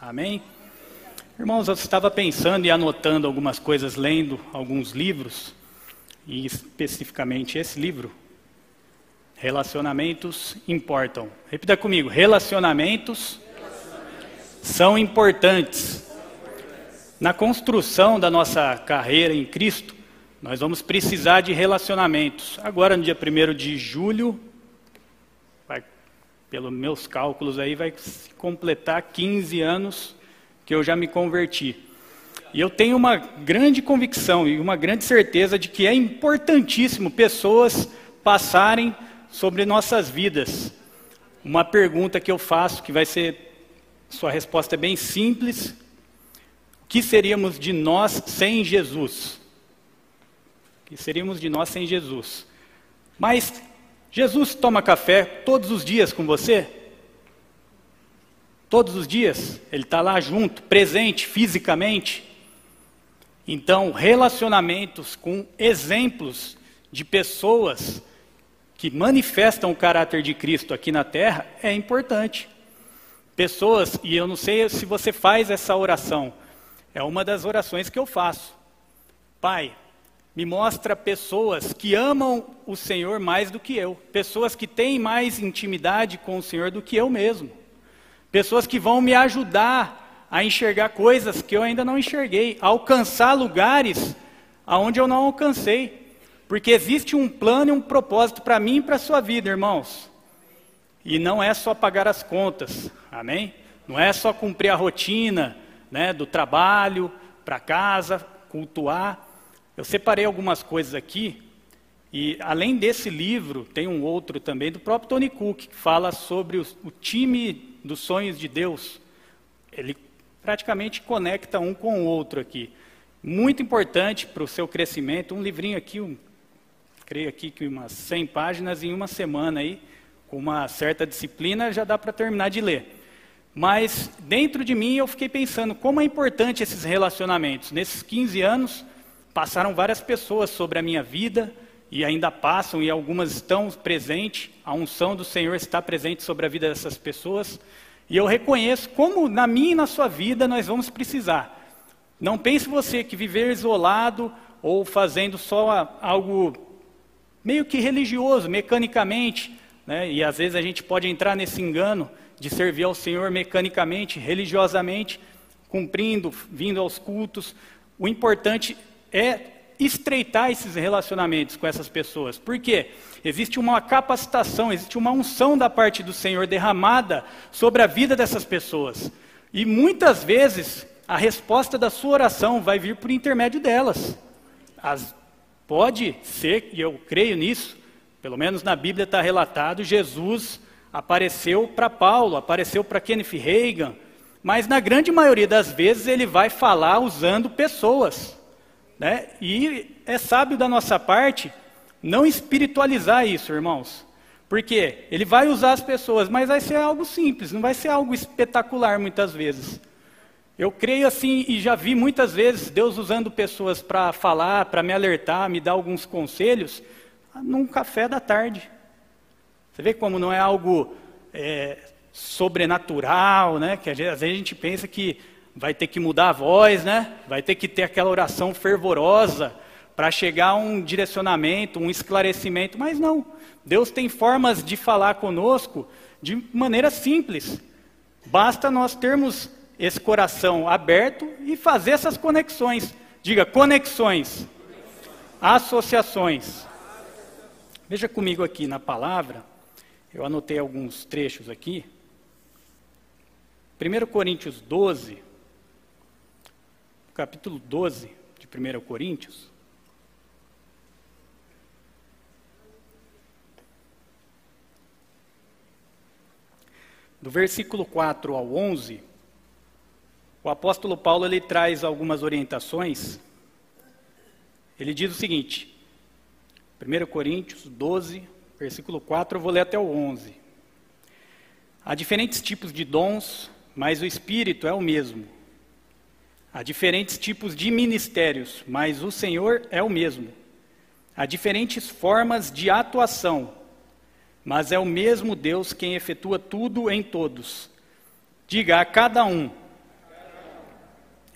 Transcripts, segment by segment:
Amém? Irmãos, eu estava pensando e anotando algumas coisas, lendo alguns livros, e especificamente esse livro, Relacionamentos Importam. Repita comigo: relacionamentos, relacionamentos. são importantes. Na construção da nossa carreira em Cristo, nós vamos precisar de relacionamentos. Agora, no dia 1 de julho, pelos meus cálculos aí, vai completar 15 anos que eu já me converti. E eu tenho uma grande convicção e uma grande certeza de que é importantíssimo pessoas passarem sobre nossas vidas. Uma pergunta que eu faço, que vai ser, sua resposta é bem simples: o que seríamos de nós sem Jesus? O que seríamos de nós sem Jesus? Mas Jesus toma café todos os dias com você? Todos os dias, ele está lá junto, presente fisicamente. Então, relacionamentos com exemplos de pessoas que manifestam o caráter de Cristo aqui na terra é importante. Pessoas, e eu não sei se você faz essa oração, é uma das orações que eu faço. Pai, me mostra pessoas que amam o Senhor mais do que eu, pessoas que têm mais intimidade com o Senhor do que eu mesmo. Pessoas que vão me ajudar a enxergar coisas que eu ainda não enxerguei, a alcançar lugares aonde eu não alcancei. Porque existe um plano e um propósito para mim e para a sua vida, irmãos. E não é só pagar as contas, amém? Não é só cumprir a rotina né, do trabalho, para casa, cultuar. Eu separei algumas coisas aqui, e além desse livro, tem um outro também do próprio Tony Cook, que fala sobre o, o time dos sonhos de Deus, ele praticamente conecta um com o outro aqui. Muito importante para o seu crescimento, um livrinho aqui, um, creio aqui que umas 100 páginas em uma semana aí, com uma certa disciplina, já dá para terminar de ler. Mas dentro de mim eu fiquei pensando como é importante esses relacionamentos. Nesses 15 anos, passaram várias pessoas sobre a minha vida, e ainda passam, e algumas estão presentes, a unção do Senhor está presente sobre a vida dessas pessoas, e eu reconheço como na minha e na sua vida nós vamos precisar. Não pense você que viver isolado ou fazendo só algo meio que religioso, mecanicamente, né? e às vezes a gente pode entrar nesse engano de servir ao Senhor mecanicamente, religiosamente, cumprindo, vindo aos cultos. O importante é estreitar esses relacionamentos com essas pessoas. Por quê? Existe uma capacitação, existe uma unção da parte do Senhor derramada sobre a vida dessas pessoas. E muitas vezes a resposta da sua oração vai vir por intermédio delas. As, pode ser, e eu creio nisso, pelo menos na Bíblia está relatado, Jesus apareceu para Paulo, apareceu para Kenneth Reagan, mas na grande maioria das vezes ele vai falar usando pessoas. Né? E é sábio da nossa parte não espiritualizar isso, irmãos. Porque ele vai usar as pessoas, mas vai ser algo simples, não vai ser algo espetacular muitas vezes. Eu creio assim e já vi muitas vezes Deus usando pessoas para falar, para me alertar, me dar alguns conselhos, num café da tarde. Você vê como não é algo é, sobrenatural, né? Que às vezes a gente pensa que vai ter que mudar a voz, né? Vai ter que ter aquela oração fervorosa para chegar a um direcionamento, um esclarecimento, mas não. Deus tem formas de falar conosco de maneira simples. Basta nós termos esse coração aberto e fazer essas conexões. Diga conexões, associações. Veja comigo aqui na palavra, eu anotei alguns trechos aqui. 1 Coríntios 12, capítulo 12 de 1 Coríntios. Do versículo 4 ao 11, o apóstolo Paulo ele traz algumas orientações. Ele diz o seguinte: 1 Coríntios 12, versículo 4, eu vou ler até o 11. Há diferentes tipos de dons, mas o Espírito é o mesmo. Há diferentes tipos de ministérios, mas o Senhor é o mesmo. Há diferentes formas de atuação, mas é o mesmo Deus quem efetua tudo em todos. Diga a cada um: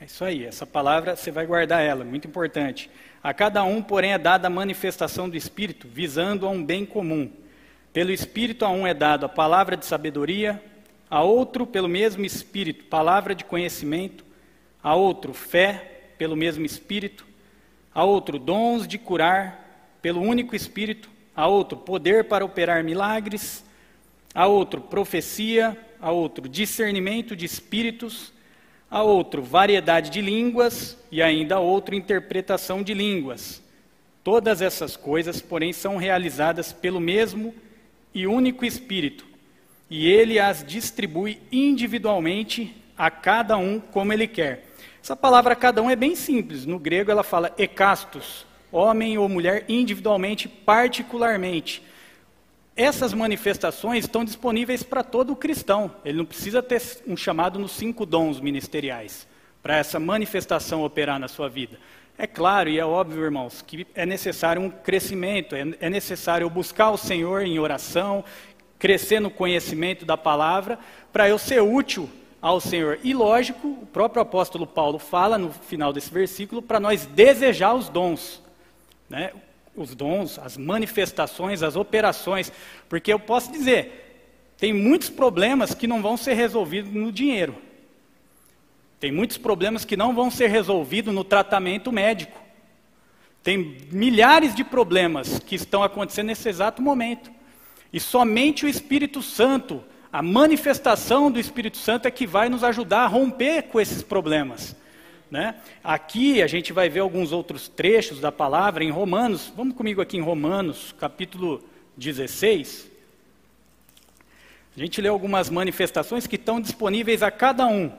É isso aí, essa palavra você vai guardar ela, muito importante. A cada um, porém, é dada a manifestação do Espírito, visando a um bem comum. Pelo Espírito a um é dado a palavra de sabedoria, a outro, pelo mesmo Espírito, palavra de conhecimento, a outro, fé, pelo mesmo Espírito, a outro, dons de curar, pelo único Espírito, a outro, poder para operar milagres, a outro, profecia, a outro, discernimento de espíritos, a outro, variedade de línguas e ainda a outro, interpretação de línguas. Todas essas coisas, porém, são realizadas pelo mesmo e único Espírito, e ele as distribui individualmente a cada um como ele quer. Essa palavra cada um é bem simples. No grego ela fala ekastos, homem ou mulher individualmente, particularmente. Essas manifestações estão disponíveis para todo cristão. Ele não precisa ter um chamado nos cinco dons ministeriais para essa manifestação operar na sua vida. É claro e é óbvio, irmãos, que é necessário um crescimento, é, é necessário buscar o Senhor em oração, crescer no conhecimento da palavra, para eu ser útil ao Senhor. E lógico, o próprio apóstolo Paulo fala no final desse versículo para nós desejar os dons. Né? os dons, as manifestações, as operações, porque eu posso dizer, tem muitos problemas que não vão ser resolvidos no dinheiro. Tem muitos problemas que não vão ser resolvidos no tratamento médico. Tem milhares de problemas que estão acontecendo nesse exato momento. E somente o Espírito Santo, a manifestação do Espírito Santo é que vai nos ajudar a romper com esses problemas. Né? Aqui a gente vai ver alguns outros trechos da palavra em Romanos. Vamos comigo aqui em Romanos, capítulo 16. A gente lê algumas manifestações que estão disponíveis a cada um.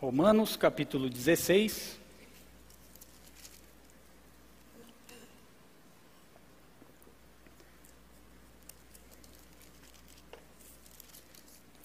Romanos, capítulo 16.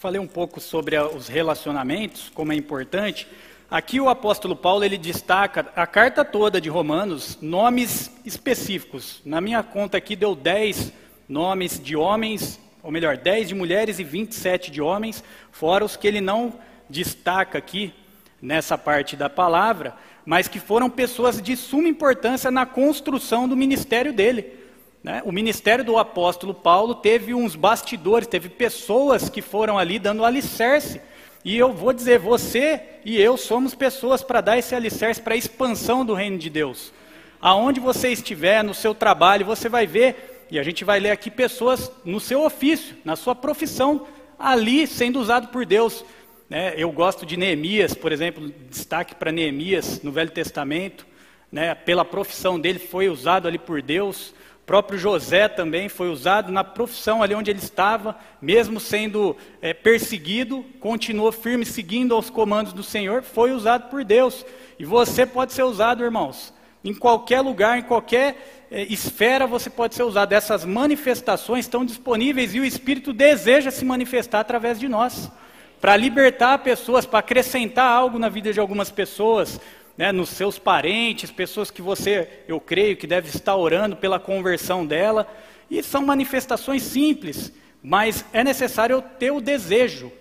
Falei um pouco sobre os relacionamentos, como é importante. Aqui o apóstolo Paulo ele destaca a carta toda de Romanos, nomes específicos. Na minha conta aqui deu 10 nomes de homens, ou melhor, 10 de mulheres e 27 de homens, fora os que ele não destaca aqui nessa parte da palavra, mas que foram pessoas de suma importância na construção do ministério dele. Né? O ministério do apóstolo Paulo teve uns bastidores, teve pessoas que foram ali dando alicerce e eu vou dizer, você e eu somos pessoas para dar esse alicerce para a expansão do reino de Deus. Aonde você estiver, no seu trabalho, você vai ver, e a gente vai ler aqui pessoas no seu ofício, na sua profissão, ali sendo usado por Deus. Né? Eu gosto de Neemias, por exemplo, destaque para Neemias no Velho Testamento, né? pela profissão dele, foi usado ali por Deus próprio José também foi usado na profissão ali onde ele estava, mesmo sendo é, perseguido, continuou firme, seguindo aos comandos do Senhor, foi usado por Deus. E você pode ser usado, irmãos. Em qualquer lugar, em qualquer é, esfera, você pode ser usado. Essas manifestações estão disponíveis e o Espírito deseja se manifestar através de nós para libertar pessoas, para acrescentar algo na vida de algumas pessoas, né, nos seus parentes, pessoas que você, eu creio, que deve estar orando pela conversão dela. E são manifestações simples, mas é necessário ter o desejo,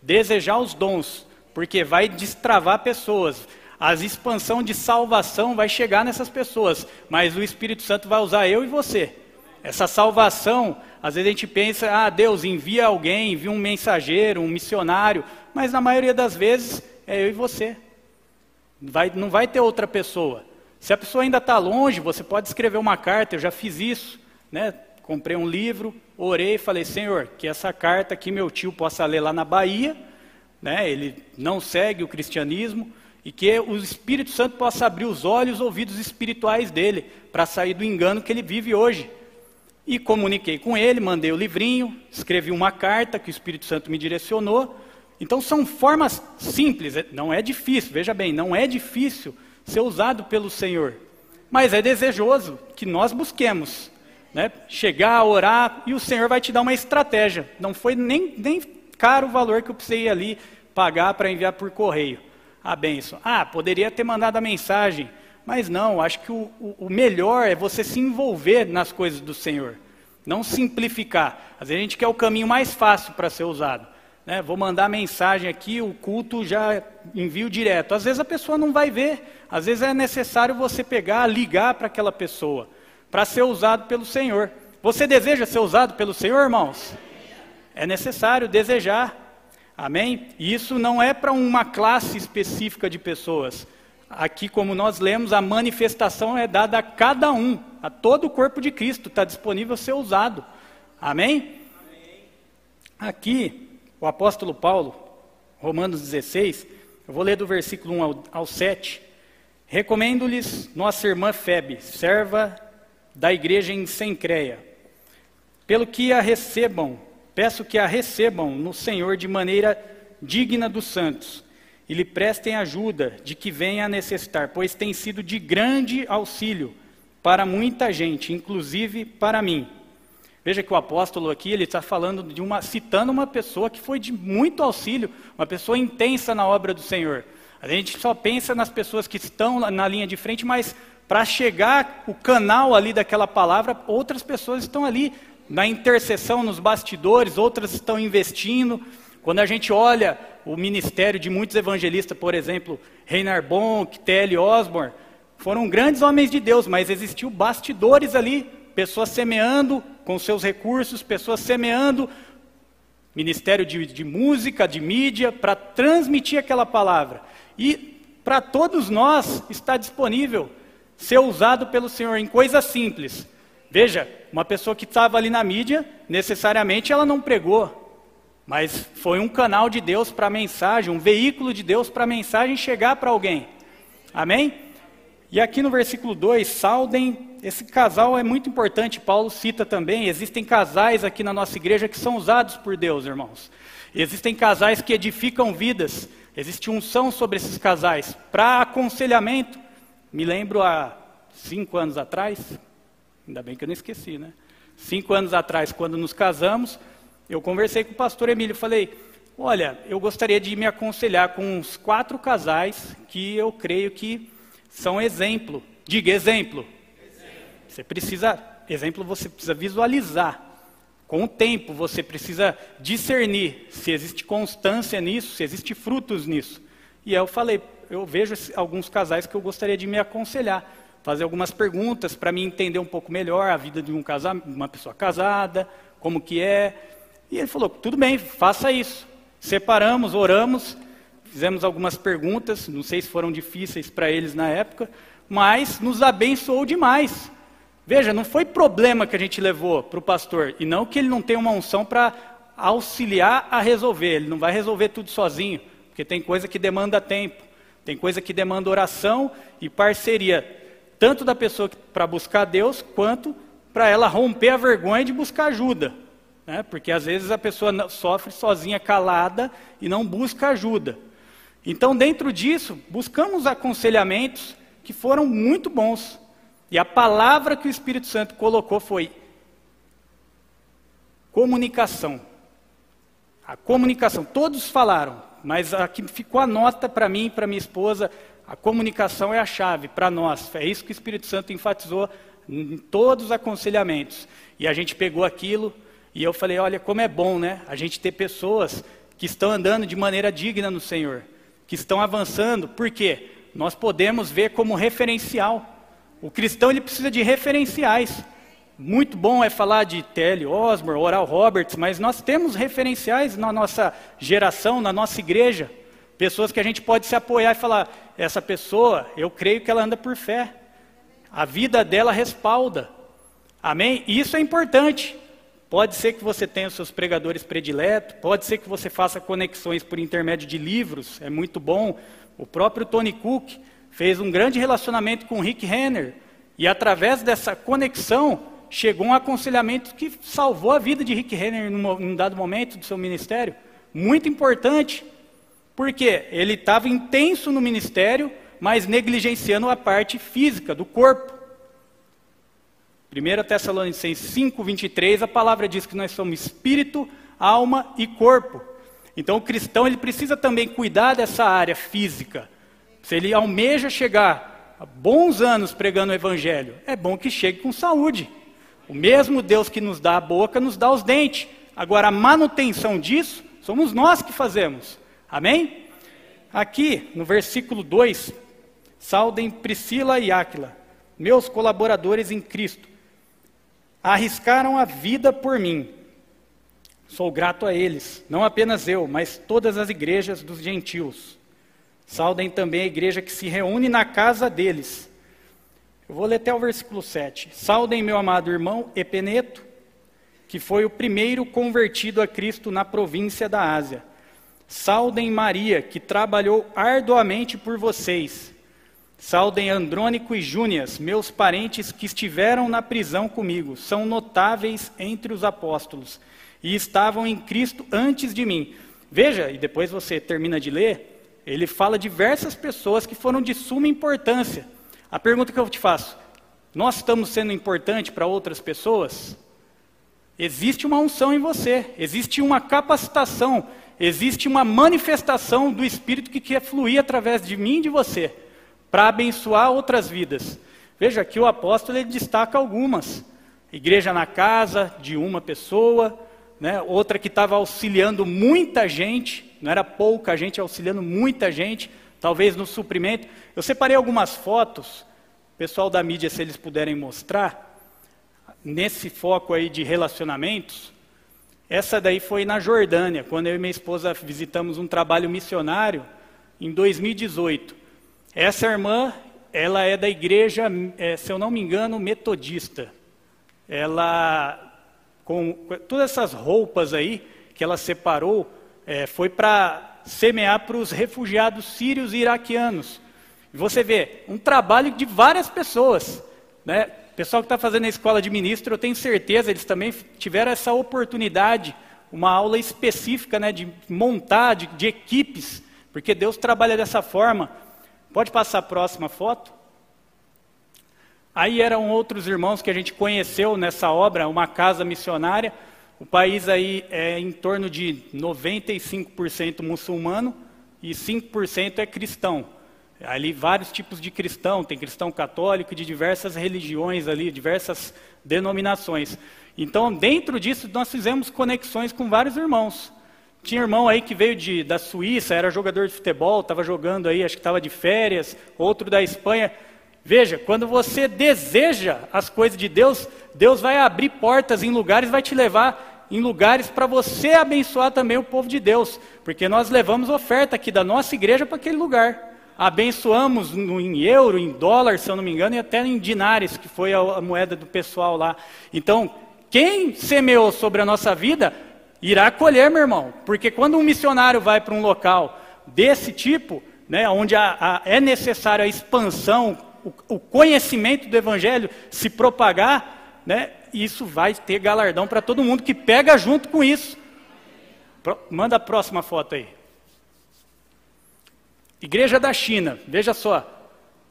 desejar os dons, porque vai destravar pessoas. A expansão de salvação vai chegar nessas pessoas, mas o Espírito Santo vai usar eu e você. Essa salvação, às vezes a gente pensa, ah, Deus envia alguém, envia um mensageiro, um missionário, mas na maioria das vezes é eu e você. Vai, não vai ter outra pessoa. Se a pessoa ainda está longe, você pode escrever uma carta, eu já fiz isso. Né? Comprei um livro, orei e falei, Senhor, que essa carta aqui meu tio possa ler lá na Bahia, né? ele não segue o cristianismo, e que o Espírito Santo possa abrir os olhos os ouvidos espirituais dele, para sair do engano que ele vive hoje. E comuniquei com ele, mandei o livrinho, escrevi uma carta que o Espírito Santo me direcionou, então são formas simples, é, não é difícil, veja bem, não é difícil ser usado pelo Senhor, mas é desejoso que nós busquemos, né? chegar orar e o Senhor vai te dar uma estratégia. Não foi nem, nem caro o valor que eu precisei ali pagar para enviar por correio a benção. Ah, poderia ter mandado a mensagem, mas não, acho que o, o, o melhor é você se envolver nas coisas do Senhor, não simplificar. Às vezes a gente quer o caminho mais fácil para ser usado. Né, vou mandar mensagem aqui, o culto já envio direto. Às vezes a pessoa não vai ver, às vezes é necessário você pegar, ligar para aquela pessoa, para ser usado pelo Senhor. Você deseja ser usado pelo Senhor, irmãos? É necessário desejar. Amém? E isso não é para uma classe específica de pessoas. Aqui, como nós lemos, a manifestação é dada a cada um, a todo o corpo de Cristo, está disponível a ser usado. Amém? Amém? Aqui, o apóstolo Paulo, Romanos 16, eu vou ler do versículo 1 ao, ao 7. Recomendo-lhes nossa irmã Febe, serva da igreja em Sencreia, pelo que a recebam Peço que a recebam no Senhor de maneira digna dos santos e lhe prestem ajuda de que venha a necessitar, pois tem sido de grande auxílio para muita gente, inclusive para mim. Veja que o apóstolo aqui ele está falando de uma, citando uma pessoa que foi de muito auxílio, uma pessoa intensa na obra do Senhor. A gente só pensa nas pessoas que estão na linha de frente, mas para chegar o canal ali daquela palavra, outras pessoas estão ali na intercessão nos bastidores, outras estão investindo. Quando a gente olha o ministério de muitos evangelistas, por exemplo, Reinhard Bonk, T.L. Osborne, foram grandes homens de Deus, mas existiu bastidores ali, pessoas semeando com seus recursos, pessoas semeando ministério de, de música, de mídia, para transmitir aquela palavra. E para todos nós está disponível ser usado pelo Senhor em coisas simples. Veja, uma pessoa que estava ali na mídia, necessariamente ela não pregou, mas foi um canal de Deus para a mensagem, um veículo de Deus para a mensagem chegar para alguém. Amém? E aqui no versículo 2, saudem, esse casal é muito importante, Paulo cita também, existem casais aqui na nossa igreja que são usados por Deus, irmãos. Existem casais que edificam vidas, existe unção sobre esses casais, para aconselhamento. Me lembro há cinco anos atrás, Ainda bem que eu não esqueci, né? Cinco anos atrás, quando nos casamos, eu conversei com o pastor Emílio e falei: Olha, eu gostaria de me aconselhar com uns quatro casais que eu creio que são exemplo. Diga exemplo. Você precisa, exemplo, você precisa visualizar. Com o tempo, você precisa discernir se existe constância nisso, se existe frutos nisso. E eu falei, eu vejo alguns casais que eu gostaria de me aconselhar fazer algumas perguntas para me entender um pouco melhor a vida de um casa, uma pessoa casada, como que é. E ele falou: tudo bem, faça isso. Separamos, oramos, fizemos algumas perguntas, não sei se foram difíceis para eles na época, mas nos abençoou demais. Veja, não foi problema que a gente levou para o pastor, e não que ele não tem uma unção para auxiliar a resolver, ele não vai resolver tudo sozinho, porque tem coisa que demanda tempo, tem coisa que demanda oração e parceria tanto da pessoa para buscar Deus, quanto para ela romper a vergonha de buscar ajuda. Né? Porque às vezes a pessoa sofre sozinha, calada, e não busca ajuda. Então, dentro disso, buscamos aconselhamentos que foram muito bons. E a palavra que o Espírito Santo colocou foi comunicação. A comunicação, todos falaram, mas aqui ficou a nota para mim e para minha esposa, a comunicação é a chave para nós. É isso que o Espírito Santo enfatizou em todos os aconselhamentos. E a gente pegou aquilo e eu falei: olha, como é bom, né? A gente ter pessoas que estão andando de maneira digna no Senhor, que estão avançando. Por quê? Nós podemos ver como referencial. O cristão ele precisa de referenciais. Muito bom é falar de Telly Osmore, Oral Roberts, mas nós temos referenciais na nossa geração, na nossa igreja. Pessoas que a gente pode se apoiar e falar: essa pessoa, eu creio que ela anda por fé. A vida dela respalda. Amém? Isso é importante. Pode ser que você tenha os seus pregadores prediletos, pode ser que você faça conexões por intermédio de livros, é muito bom. O próprio Tony Cook fez um grande relacionamento com Rick Renner, e através dessa conexão chegou um aconselhamento que salvou a vida de Rick Renner num dado momento do seu ministério. Muito importante. Porque ele estava intenso no ministério, mas negligenciando a parte física do corpo. 1 Tessalonicenses 5, 23, a palavra diz que nós somos espírito, alma e corpo. Então o cristão ele precisa também cuidar dessa área física. Se ele almeja chegar a bons anos pregando o evangelho, é bom que chegue com saúde. O mesmo Deus que nos dá a boca nos dá os dentes. Agora a manutenção disso Somos nós que fazemos. Amém? Aqui, no versículo 2, saudem Priscila e Áquila, meus colaboradores em Cristo. Arriscaram a vida por mim. Sou grato a eles, não apenas eu, mas todas as igrejas dos gentios. Saudem também a igreja que se reúne na casa deles. Eu vou ler até o versículo 7. Saudem meu amado irmão Epeneto, que foi o primeiro convertido a Cristo na província da Ásia. Saudem Maria, que trabalhou arduamente por vocês. Saudem Andrônico e Júnias, meus parentes que estiveram na prisão comigo. São notáveis entre os apóstolos e estavam em Cristo antes de mim. Veja, e depois você termina de ler, ele fala diversas pessoas que foram de suma importância. A pergunta que eu te faço: nós estamos sendo importante para outras pessoas? Existe uma unção em você, existe uma capacitação, existe uma manifestação do Espírito que quer fluir através de mim e de você, para abençoar outras vidas. Veja que o apóstolo ele destaca algumas: igreja na casa de uma pessoa, né? outra que estava auxiliando muita gente, não era pouca gente, auxiliando muita gente, talvez no suprimento. Eu separei algumas fotos, pessoal da mídia, se eles puderem mostrar nesse foco aí de relacionamentos, essa daí foi na Jordânia, quando eu e minha esposa visitamos um trabalho missionário em 2018. Essa irmã, ela é da igreja, é, se eu não me engano, metodista. Ela, com todas essas roupas aí que ela separou, é, foi para semear para os refugiados sírios e iraquianos. E você vê, um trabalho de várias pessoas, né? pessoal que está fazendo a escola de ministro, eu tenho certeza, eles também tiveram essa oportunidade, uma aula específica né, de montar, de, de equipes, porque Deus trabalha dessa forma. Pode passar a próxima foto? Aí eram outros irmãos que a gente conheceu nessa obra, uma casa missionária. O país aí é em torno de 95% muçulmano e 5% é cristão. Ali vários tipos de cristão, tem cristão católico de diversas religiões ali, diversas denominações. Então, dentro disso, nós fizemos conexões com vários irmãos. Tinha irmão aí que veio de, da Suíça, era jogador de futebol, estava jogando aí, acho que estava de férias, outro da Espanha. Veja, quando você deseja as coisas de Deus, Deus vai abrir portas em lugares, vai te levar em lugares para você abençoar também o povo de Deus, porque nós levamos oferta aqui da nossa igreja para aquele lugar abençoamos em euro, em dólar, se eu não me engano, e até em dinares, que foi a, a moeda do pessoal lá. Então, quem semeou sobre a nossa vida, irá colher, meu irmão. Porque quando um missionário vai para um local desse tipo, né, onde a, a, é necessária a expansão, o, o, conhecimento do Evangelho se propagar, né, isso vai ter galardão para todo mundo que pega junto com isso. Pro, manda a próxima foto aí. Igreja da China, veja só.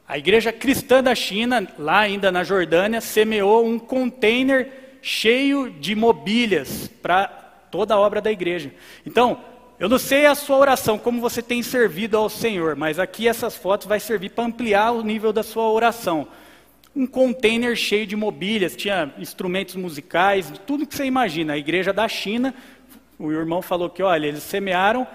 A igreja cristã da China, lá ainda na Jordânia, semeou um container cheio de mobílias para toda a obra da igreja. Então, eu não sei a sua oração, como você tem servido ao Senhor, mas aqui essas fotos vai servir para ampliar o nível da sua oração. Um container cheio de mobílias, tinha instrumentos musicais, tudo que você imagina. A igreja da China, o irmão falou que, olha, eles semearam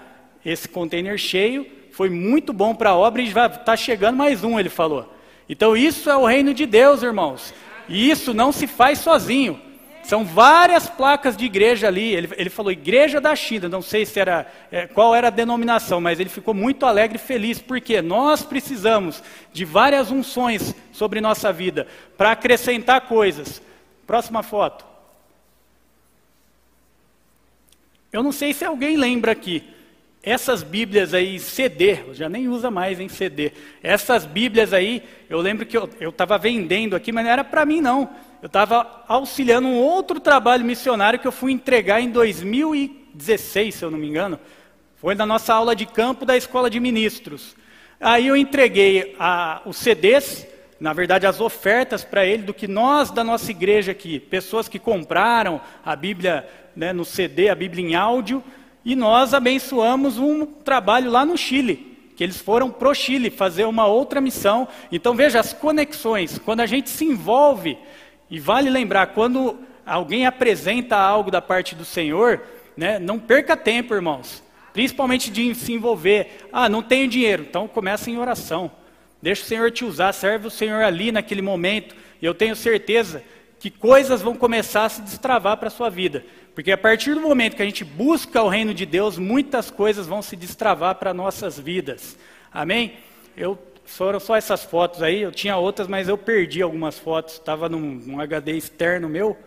esse container cheio foi muito bom para a obra e está chegando mais um, ele falou. Então isso é o reino de Deus, irmãos. E isso não se faz sozinho. São várias placas de igreja ali. Ele, ele falou Igreja da China. Não sei se era é, qual era a denominação, mas ele ficou muito alegre e feliz porque nós precisamos de várias unções sobre nossa vida para acrescentar coisas. Próxima foto. Eu não sei se alguém lembra aqui. Essas Bíblias aí, CD, já nem usa mais em CD. Essas Bíblias aí, eu lembro que eu estava vendendo aqui, mas não era para mim não. Eu estava auxiliando um outro trabalho missionário que eu fui entregar em 2016, se eu não me engano. Foi na nossa aula de campo da Escola de Ministros. Aí eu entreguei a, os CDs, na verdade as ofertas para ele, do que nós da nossa igreja aqui, pessoas que compraram a Bíblia né, no CD, a Bíblia em áudio, e nós abençoamos um trabalho lá no Chile, que eles foram para o Chile fazer uma outra missão. Então veja as conexões, quando a gente se envolve, e vale lembrar, quando alguém apresenta algo da parte do Senhor, Né? Não perca tempo, irmãos. Principalmente de se envolver. Ah, não tenho dinheiro. Então começa em oração. Deixa o Senhor te usar, serve o Senhor ali naquele momento. E eu tenho certeza que coisas vão começar a se destravar para a sua vida. Porque a partir do momento que a gente busca o reino de Deus, muitas coisas vão se destravar para nossas vidas. Amém? Eu foram só essas fotos aí, eu tinha outras, mas eu perdi algumas fotos. Estava num, num HD externo meu,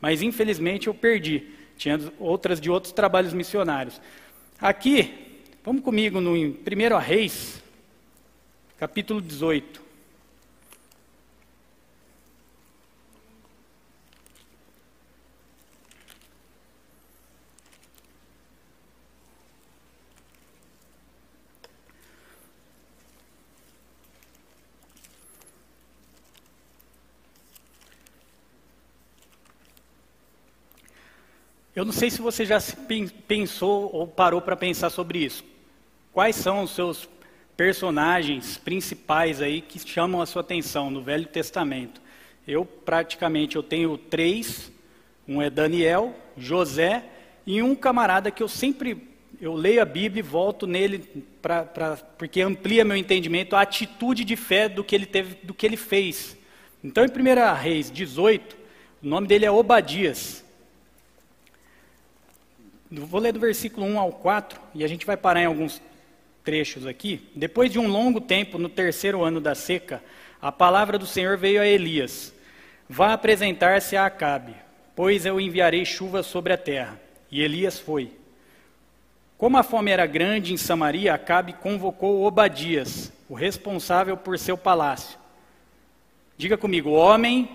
mas infelizmente eu perdi. Tinha outras de outros trabalhos missionários. Aqui, vamos comigo no 1 Reis, capítulo 18. Eu não sei se você já pensou ou parou para pensar sobre isso. Quais são os seus personagens principais aí que chamam a sua atenção no Velho Testamento? Eu praticamente eu tenho três. Um é Daniel, José e um camarada que eu sempre eu leio a Bíblia e volto nele pra, pra, porque amplia meu entendimento a atitude de fé do que ele teve, do que ele fez. Então, em 1 Reis 18, o nome dele é Obadias. Vou ler do versículo 1 ao 4 e a gente vai parar em alguns trechos aqui. Depois de um longo tempo, no terceiro ano da seca, a palavra do Senhor veio a Elias: Vá apresentar-se a Acabe, pois eu enviarei chuva sobre a terra. E Elias foi. Como a fome era grande em Samaria, Acabe convocou Obadias, o responsável por seu palácio. Diga comigo, homem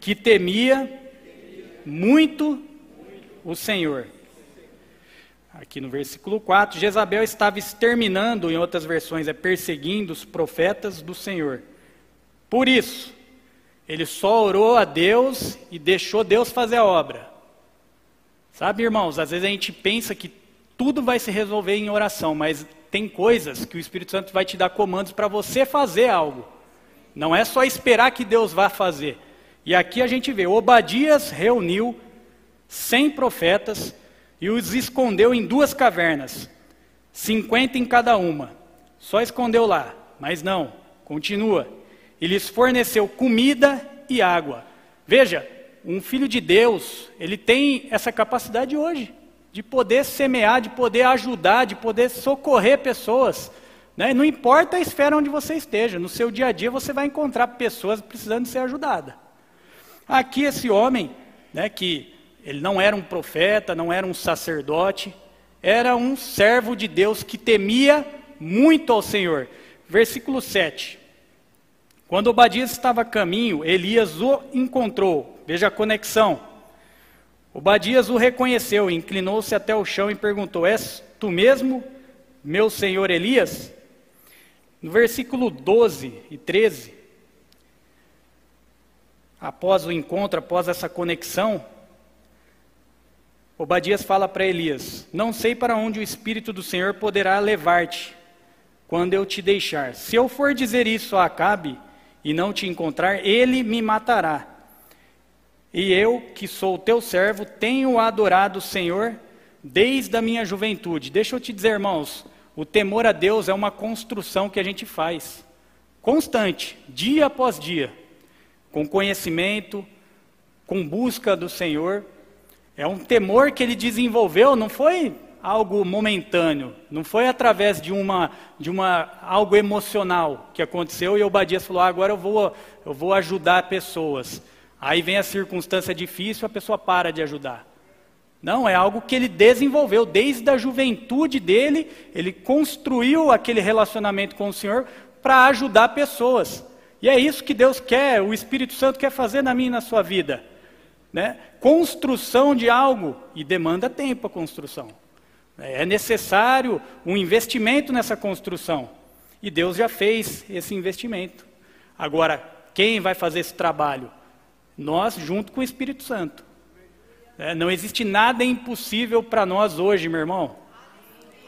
que temia muito o Senhor aqui no versículo 4, Jezabel estava exterminando, em outras versões, é perseguindo os profetas do Senhor. Por isso, ele só orou a Deus e deixou Deus fazer a obra. Sabe, irmãos, às vezes a gente pensa que tudo vai se resolver em oração, mas tem coisas que o Espírito Santo vai te dar comandos para você fazer algo. Não é só esperar que Deus vá fazer. E aqui a gente vê, Obadias reuniu 100 profetas e os escondeu em duas cavernas, cinquenta em cada uma. Só escondeu lá, mas não, continua. E lhes forneceu comida e água. Veja, um filho de Deus, ele tem essa capacidade hoje, de poder semear, de poder ajudar, de poder socorrer pessoas. Né? Não importa a esfera onde você esteja, no seu dia a dia você vai encontrar pessoas precisando ser ajudadas. Aqui esse homem, né, que ele não era um profeta, não era um sacerdote, era um servo de Deus que temia muito ao Senhor. Versículo 7. Quando Obadias estava a caminho, Elias o encontrou. Veja a conexão. Obadias o reconheceu, inclinou-se até o chão e perguntou: És tu mesmo, meu senhor Elias? No versículo 12 e 13, após o encontro, após essa conexão, Obadias fala para Elias: Não sei para onde o Espírito do Senhor poderá levar-te quando eu te deixar. Se eu for dizer isso a Acabe e não te encontrar, ele me matará. E eu, que sou teu servo, tenho adorado o Senhor desde a minha juventude. Deixa eu te dizer, irmãos, o temor a Deus é uma construção que a gente faz, constante, dia após dia, com conhecimento, com busca do Senhor. É um temor que ele desenvolveu, não foi algo momentâneo, não foi através de uma de uma algo emocional que aconteceu e Obadias falou: ah, agora eu vou eu vou ajudar pessoas. Aí vem a circunstância difícil, a pessoa para de ajudar. Não, é algo que ele desenvolveu desde a juventude dele, ele construiu aquele relacionamento com o Senhor para ajudar pessoas. E é isso que Deus quer, o Espírito Santo quer fazer na minha e na sua vida. Né? Construção de algo e demanda tempo a construção. É necessário um investimento nessa construção. E Deus já fez esse investimento. Agora, quem vai fazer esse trabalho? Nós, junto com o Espírito Santo. É, não existe nada impossível para nós hoje, meu irmão.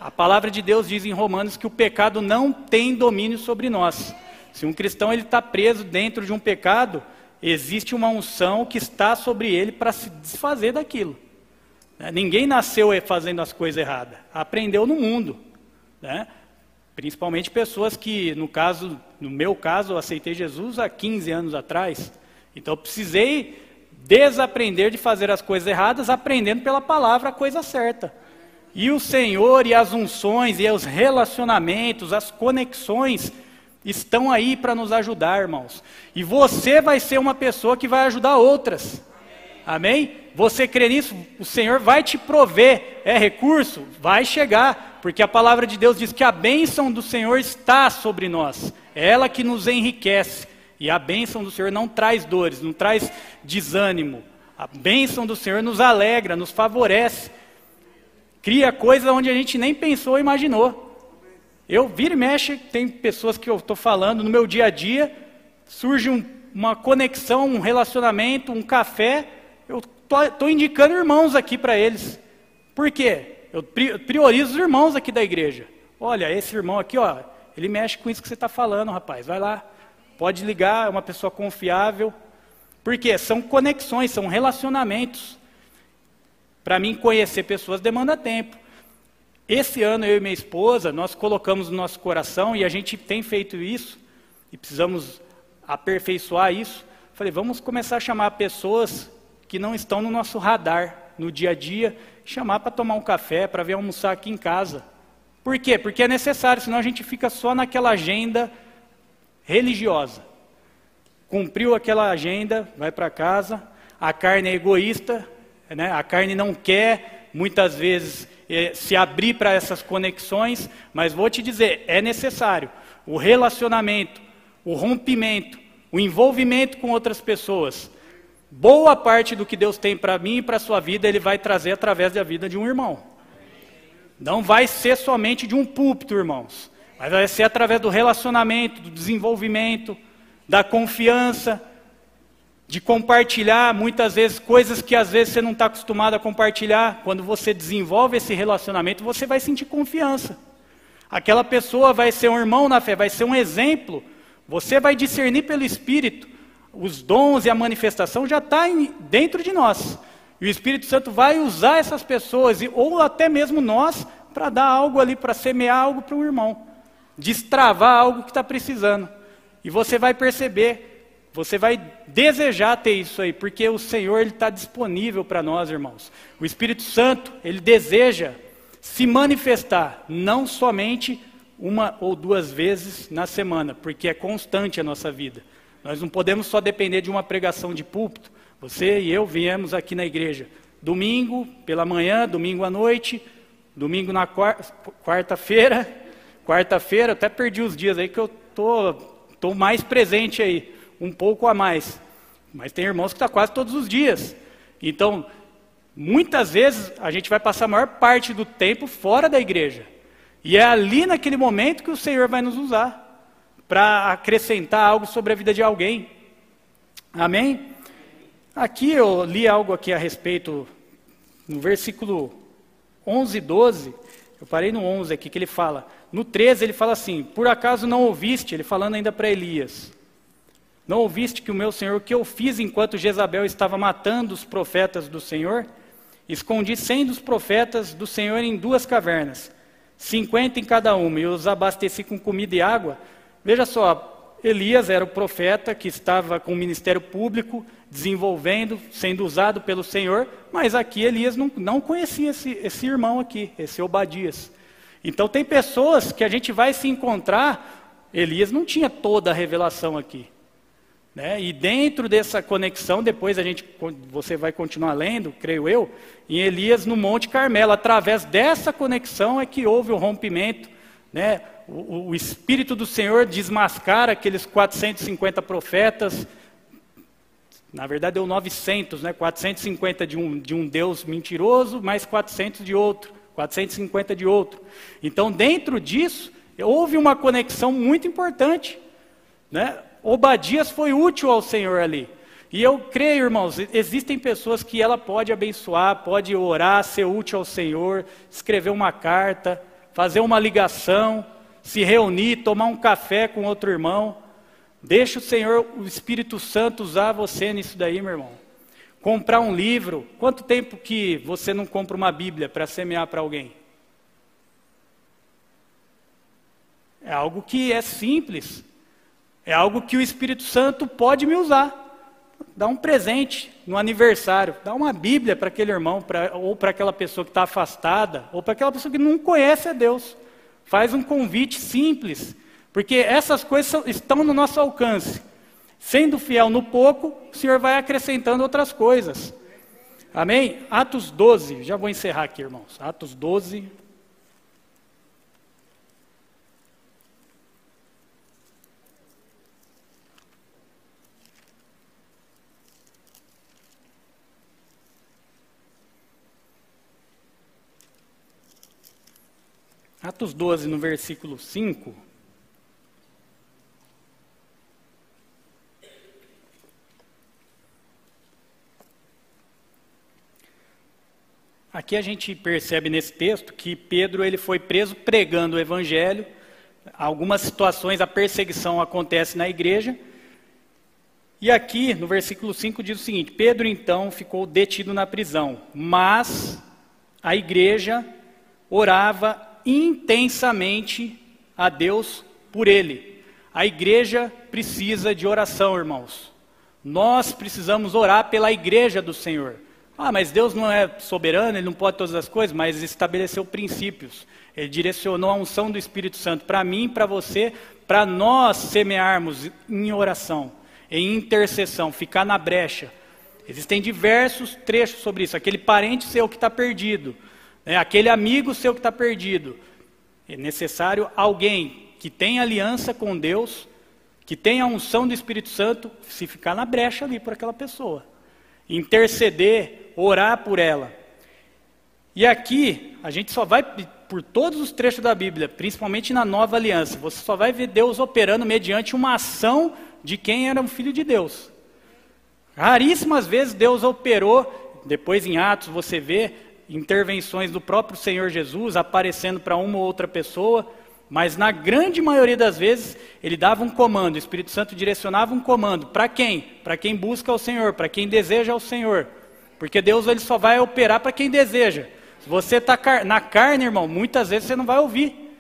A palavra de Deus diz em Romanos que o pecado não tem domínio sobre nós. Se um cristão ele está preso dentro de um pecado, existe uma unção que está sobre ele para se desfazer daquilo. Né? Ninguém nasceu fazendo as coisas erradas, aprendeu no mundo. Né? Principalmente pessoas que, no caso, no meu caso, eu aceitei Jesus há 15 anos atrás. Então precisei desaprender de fazer as coisas erradas, aprendendo pela palavra a coisa certa. E o Senhor e as unções e os relacionamentos, as conexões estão aí para nos ajudar, irmãos. E você vai ser uma pessoa que vai ajudar outras. Amém? Você crê nisso? O Senhor vai te prover. É recurso? Vai chegar. Porque a palavra de Deus diz que a bênção do Senhor está sobre nós. É ela que nos enriquece. E a bênção do Senhor não traz dores, não traz desânimo. A bênção do Senhor nos alegra, nos favorece. Cria coisas onde a gente nem pensou ou imaginou. Eu vira e mexe, tem pessoas que eu estou falando no meu dia a dia, surge um, uma conexão, um relacionamento, um café, eu estou indicando irmãos aqui para eles. Por quê? Eu priorizo os irmãos aqui da igreja. Olha, esse irmão aqui, ó, ele mexe com isso que você está falando, rapaz. Vai lá, pode ligar, é uma pessoa confiável. Por quê? São conexões, são relacionamentos. Para mim, conhecer pessoas demanda tempo. Esse ano, eu e minha esposa, nós colocamos no nosso coração, e a gente tem feito isso, e precisamos aperfeiçoar isso. Falei, vamos começar a chamar pessoas que não estão no nosso radar no dia a dia, chamar para tomar um café, para vir almoçar aqui em casa. Por quê? Porque é necessário, senão a gente fica só naquela agenda religiosa. Cumpriu aquela agenda, vai para casa, a carne é egoísta, né? a carne não quer, muitas vezes, eh, se abrir para essas conexões, mas vou te dizer, é necessário. O relacionamento, o rompimento, o envolvimento com outras pessoas, boa parte do que Deus tem para mim e para a sua vida, Ele vai trazer através da vida de um irmão. Não vai ser somente de um púlpito, irmãos, mas vai ser através do relacionamento, do desenvolvimento, da confiança, de compartilhar muitas vezes coisas que às vezes você não está acostumado a compartilhar. Quando você desenvolve esse relacionamento, você vai sentir confiança. Aquela pessoa vai ser um irmão na fé, vai ser um exemplo. Você vai discernir pelo Espírito os dons e a manifestação já está dentro de nós. E o Espírito Santo vai usar essas pessoas, ou até mesmo nós, para dar algo ali, para semear algo para um irmão, destravar algo que está precisando. E você vai perceber, você vai desejar ter isso aí, porque o Senhor está disponível para nós, irmãos. O Espírito Santo, ele deseja se manifestar, não somente uma ou duas vezes na semana, porque é constante a nossa vida. Nós não podemos só depender de uma pregação de púlpito. Você e eu viemos aqui na igreja domingo pela manhã, domingo à noite, domingo na quarta-feira, quarta-feira, até perdi os dias aí que eu tô, tô mais presente aí, um pouco a mais. Mas tem irmãos que estão tá quase todos os dias. Então, muitas vezes a gente vai passar a maior parte do tempo fora da igreja. E é ali naquele momento que o Senhor vai nos usar para acrescentar algo sobre a vida de alguém. Amém? Aqui eu li algo aqui a respeito, no versículo 11 e 12, eu parei no 11 aqui, que ele fala, no 13 ele fala assim, por acaso não ouviste, ele falando ainda para Elias, não ouviste que o meu Senhor, o que eu fiz enquanto Jezabel estava matando os profetas do Senhor? Escondi cem dos profetas do Senhor em duas cavernas, cinquenta em cada uma, e os abasteci com comida e água, Veja só, Elias era o profeta que estava com o ministério público, desenvolvendo, sendo usado pelo Senhor, mas aqui Elias não, não conhecia esse, esse irmão aqui, esse Obadias. Então tem pessoas que a gente vai se encontrar, Elias não tinha toda a revelação aqui. Né? E dentro dessa conexão, depois a gente, você vai continuar lendo, creio eu, em Elias no Monte Carmelo, através dessa conexão é que houve o rompimento, né? o, o Espírito do Senhor desmascara aqueles 450 profetas, na verdade deu 900, né? 450 de um, de um Deus mentiroso, mais 400 de outro, 450 de outro. Então, dentro disso, houve uma conexão muito importante. Né? Obadias foi útil ao Senhor ali. E eu creio, irmãos, existem pessoas que ela pode abençoar, pode orar, ser útil ao Senhor, escrever uma carta, fazer uma ligação, se reunir, tomar um café com outro irmão. Deixa o Senhor, o Espírito Santo, usar você nisso daí, meu irmão. comprar um livro. Quanto tempo que você não compra uma Bíblia para semear para alguém? É algo que é simples. É algo que o Espírito Santo pode me usar. Dá um presente no aniversário, dá uma Bíblia para aquele irmão, pra, ou para aquela pessoa que está afastada, ou para aquela pessoa que não conhece a Deus. Faz um convite simples, porque essas coisas estão no nosso alcance. Sendo fiel no pouco, o Senhor vai acrescentando outras coisas. Amém? Atos 12, já vou encerrar aqui, irmãos. Atos 12, Atos 12, no versículo 5. Aqui a gente percebe nesse texto que Pedro ele foi preso pregando o evangelho. Algumas situações a perseguição acontece na igreja. E aqui no versículo 5 diz o seguinte: Pedro então ficou detido na prisão, mas a igreja orava intensamente a Deus por ele. A igreja precisa de oração, irmãos. Nós precisamos orar pela igreja do Senhor. Ah, mas Deus não é soberano, Ele não pode todas as coisas, mas estabeleceu princípios. Ele direcionou a unção do Espírito Santo para mim, para você, para nós semearmos em oração, em intercessão, ficar na brecha. Existem diversos trechos sobre isso. Aquele parente seu que está perdido, é aquele amigo seu que está perdido. É necessário alguém que tenha aliança com Deus, que tenha a unção do Espírito Santo, se ficar na brecha ali por aquela pessoa. Interceder, orar por ela. E aqui, a gente só vai, por todos os trechos da Bíblia, principalmente na nova aliança, você só vai ver Deus operando mediante uma ação de quem era um filho de Deus. Raríssimas vezes Deus operou, depois em Atos você vê, intervenções do próprio Senhor Jesus aparecendo para uma ou outra pessoa, mas na grande maioria das vezes ele dava um comando, o Espírito Santo direcionava um comando para quem? Para quem busca o Senhor, para quem deseja o Senhor. Porque Deus ele só vai operar para quem deseja. Se você está na carne, irmão, muitas vezes você não vai ouvir.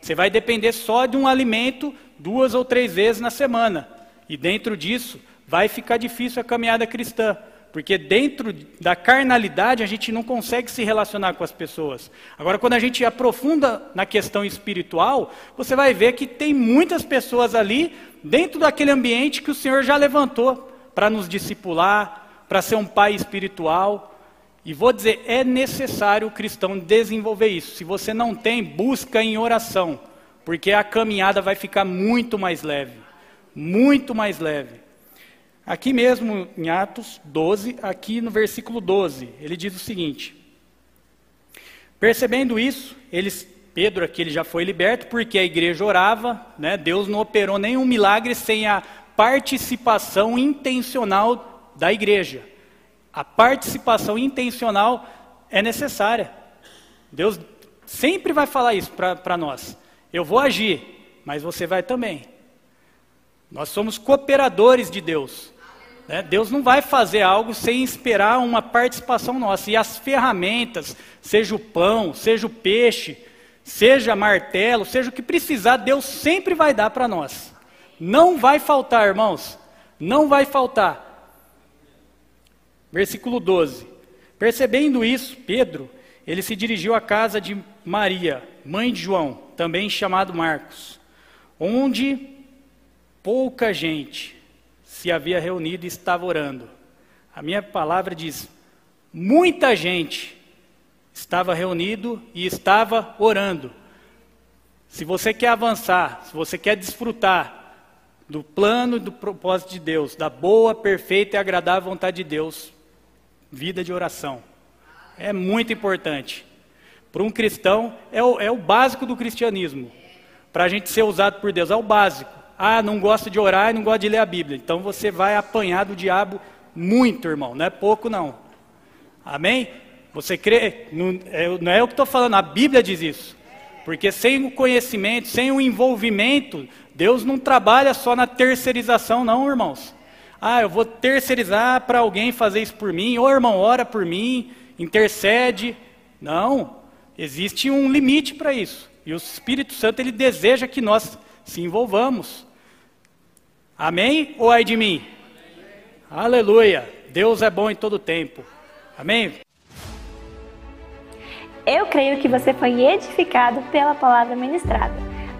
Você vai depender só de um alimento duas ou três vezes na semana. E dentro disso vai ficar difícil a caminhada cristã. Porque dentro da carnalidade a gente não consegue se relacionar com as pessoas. Agora, quando a gente aprofunda na questão espiritual, você vai ver que tem muitas pessoas ali, dentro daquele ambiente que o Senhor já levantou para nos discipular, para ser um pai espiritual. E vou dizer, é necessário o cristão desenvolver isso. Se você não tem, busca em oração, porque a caminhada vai ficar muito mais leve. Muito mais leve. Aqui mesmo em Atos 12, aqui no versículo 12, ele diz o seguinte: Percebendo isso, eles, Pedro aqui ele já foi liberto porque a igreja orava, né? Deus não operou nenhum milagre sem a participação intencional da igreja. A participação intencional é necessária. Deus sempre vai falar isso para nós. Eu vou agir, mas você vai também. Nós somos cooperadores de Deus. Né? Deus não vai fazer algo sem esperar uma participação nossa. E as ferramentas, seja o pão, seja o peixe, seja martelo, seja o que precisar, Deus sempre vai dar para nós. Não vai faltar, irmãos. Não vai faltar. Versículo 12. Percebendo isso, Pedro, ele se dirigiu à casa de Maria, mãe de João, também chamado Marcos, onde pouca gente se havia reunido e estava orando. A minha palavra diz: muita gente estava reunido e estava orando. Se você quer avançar, se você quer desfrutar do plano e do propósito de Deus, da boa, perfeita e agradável vontade de Deus, vida de oração. É muito importante. Para um cristão, é o, é o básico do cristianismo. Para a gente ser usado por Deus, é o básico. Ah, não gosta de orar e não gosta de ler a Bíblia. Então você vai apanhar do diabo muito, irmão. Não é pouco, não. Amém? Você crê? Não é, não é o que estou falando, a Bíblia diz isso. Porque sem o conhecimento, sem o envolvimento, Deus não trabalha só na terceirização, não, irmãos. Ah, eu vou terceirizar para alguém fazer isso por mim. Ô irmão, ora por mim, intercede. Não, existe um limite para isso. E o Espírito Santo ele deseja que nós se envolvamos. Amém ou ai de mim? Amém. Aleluia. Deus é bom em todo tempo. Amém. Eu creio que você foi edificado pela palavra ministrada.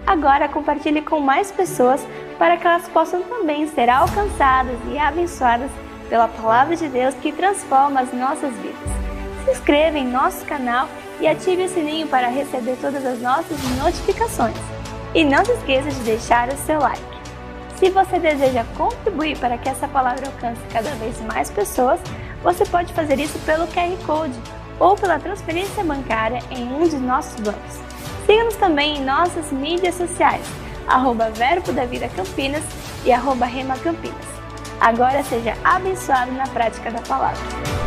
Agora compartilhe com mais pessoas para que elas possam também ser alcançadas e abençoadas pela palavra de Deus que transforma as nossas vidas. Se inscreva em nosso canal e ative o sininho para receber todas as nossas notificações. E não se esqueça de deixar o seu like. Se você deseja contribuir para que essa palavra alcance cada vez mais pessoas, você pode fazer isso pelo QR Code ou pela transferência bancária em um de nossos bancos. Siga-nos também em nossas mídias sociais, arroba Verbo da Vida Campinas e arroba Rema Campinas. Agora seja abençoado na prática da palavra.